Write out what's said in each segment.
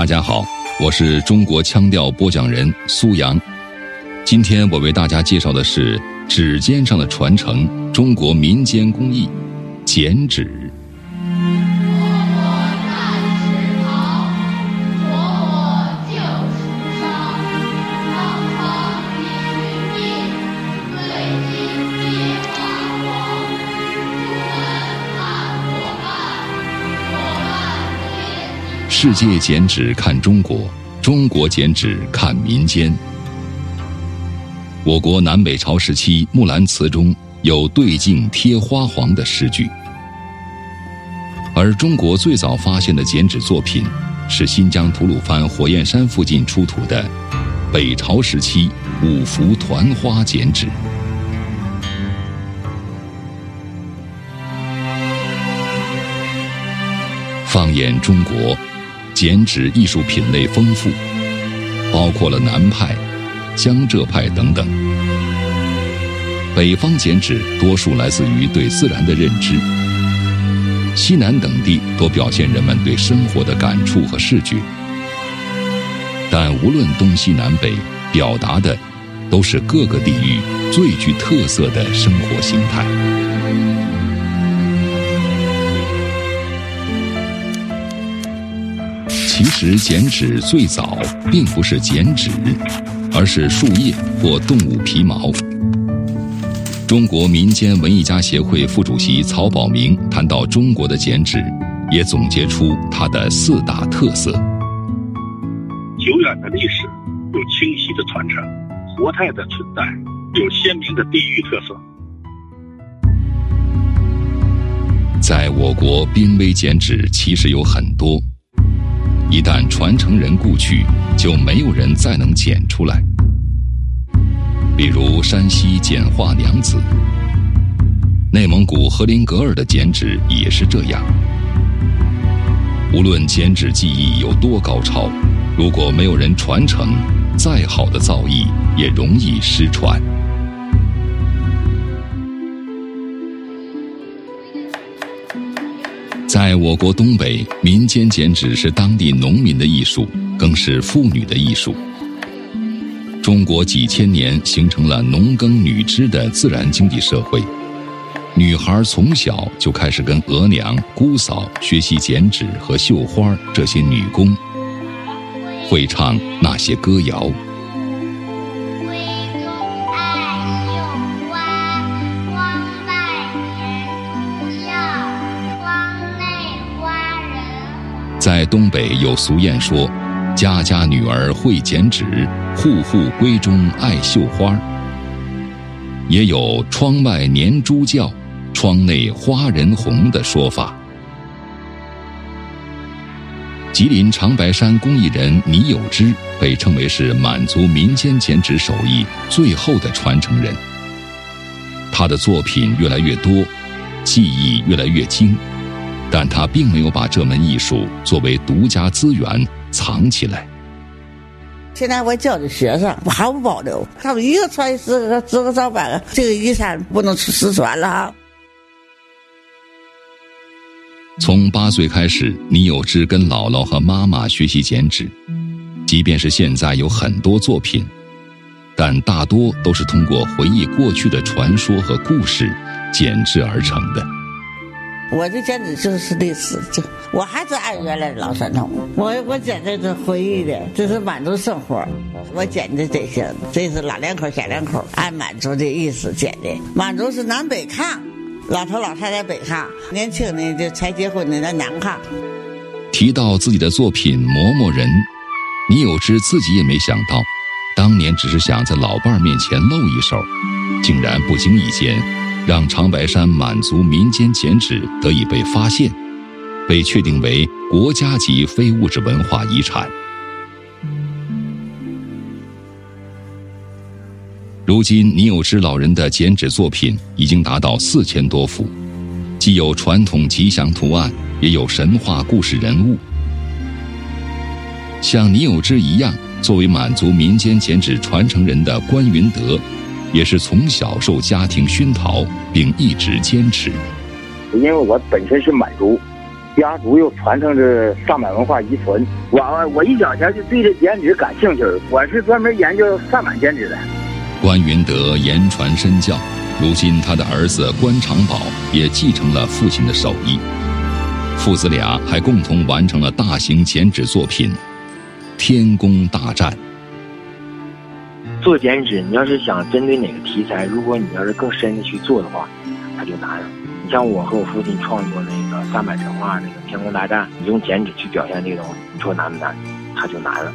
大家好，我是中国腔调播讲人苏阳。今天我为大家介绍的是指尖上的传承——中国民间工艺——剪纸。世界剪纸看中国，中国剪纸看民间。我国南北朝时期《木兰辞》中有“对镜贴花黄”的诗句，而中国最早发现的剪纸作品是新疆吐鲁番火焰山附近出土的北朝时期五福团花剪纸。放眼中国。剪纸艺术品类丰富，包括了南派、江浙派等等。北方剪纸多数来自于对自然的认知，西南等地多表现人们对生活的感触和视觉。但无论东西南北，表达的都是各个地域最具特色的生活形态。其实剪纸最早并不是剪纸，而是树叶或动物皮毛。中国民间文艺家协会副主席曹宝明谈到中国的剪纸，也总结出它的四大特色：久远的历史，有清晰的传承，活态的存在，有鲜明的地域特色。在我国，濒危剪纸其实有很多。一旦传承人故去，就没有人再能剪出来。比如山西简化娘子，内蒙古和林格尔的剪纸也是这样。无论剪纸技艺有多高超，如果没有人传承，再好的造诣也容易失传。在我国东北，民间剪纸是当地农民的艺术，更是妇女的艺术。中国几千年形成了农耕女织的自然经济社会，女孩从小就开始跟额娘、姑嫂学习剪纸和绣花这些女工，会唱那些歌谣。在东北有俗谚说：“家家女儿会剪纸，户户闺中爱绣花。”也有“窗外年猪叫，窗内花人红”的说法。吉林长白山工艺人倪有之被称为是满族民间剪纸手艺最后的传承人。他的作品越来越多，技艺越来越精。但他并没有把这门艺术作为独家资源藏起来。现在我教的学生我毫不保留，他们一个传十个，十个上百个，这个遗产不能失传了哈。从八岁开始，倪有志跟姥姥和妈妈学习剪纸，即便是现在有很多作品，但大多都是通过回忆过去的传说和故事剪制而成的。我的剪纸就是历史，就我还是按原来的老传统。我我剪的是回忆的，这是满族生活。我剪的这些，这是老两口、小两口，按满族的意思剪的。满族是南北炕，老头老太太北炕，年轻的就才结婚的在南炕。提到自己的作品《磨磨人》，倪有之自己也没想到，当年只是想在老伴儿面前露一手，竟然不经意间。让长白山满族民间剪纸得以被发现，被确定为国家级非物质文化遗产。如今，倪有之老人的剪纸作品已经达到四千多幅，既有传统吉祥图案，也有神话故事人物。像倪有之一样，作为满族民间剪纸传承人的关云德。也是从小受家庭熏陶，并一直坚持。因为我本身是满族，家族又传承着萨满文化遗存。我我一小前就对这剪纸感兴趣，我是专门研究萨满剪纸的。关云德言传身教，如今他的儿子关长宝也继承了父亲的手艺，父子俩还共同完成了大型剪纸作品《天宫大战》。做剪纸，你要是想针对哪个题材，如果你要是更深的去做的话，它就难了。你像我和我父亲创作那个三百神话那个天空大战，你用剪纸去表现这个东西，你说难不难？它就难了。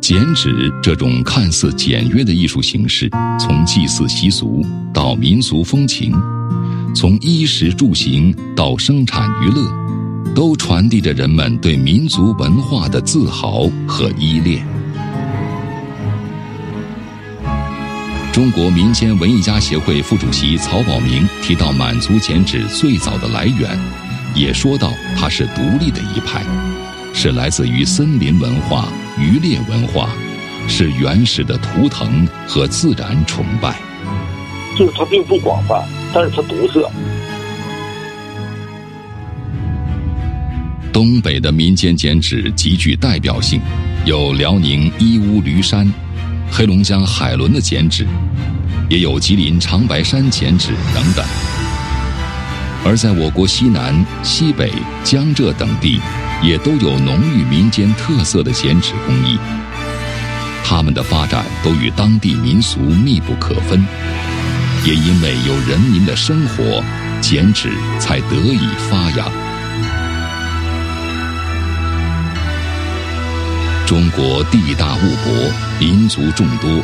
剪纸这种看似简约的艺术形式，从祭祀习俗到民俗风情，从衣食住行到生产娱乐。都传递着人们对民族文化的自豪和依恋。中国民间文艺家协会副主席曹宝明提到满族剪纸最早的来源，也说到它是独立的一派，是来自于森林文化、渔猎文化，是原始的图腾和自然崇拜。就是它并不广泛，但是它独特。东北的民间剪纸极具代表性，有辽宁义乌驴山、黑龙江海伦的剪纸，也有吉林长白山剪纸等等。而在我国西南、西北、江浙等地，也都有浓郁民间特色的剪纸工艺。它们的发展都与当地民俗密不可分，也因为有人民的生活，剪纸才得以发扬。中国地大物博，民族众多，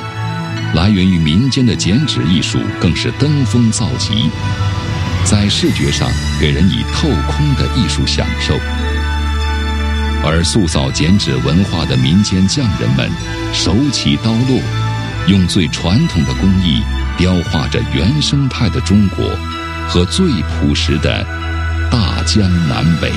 来源于民间的剪纸艺术更是登峰造极，在视觉上给人以透空的艺术享受。而塑造剪纸文化的民间匠人们，手起刀落，用最传统的工艺雕画着原生态的中国和最朴实的大江南北。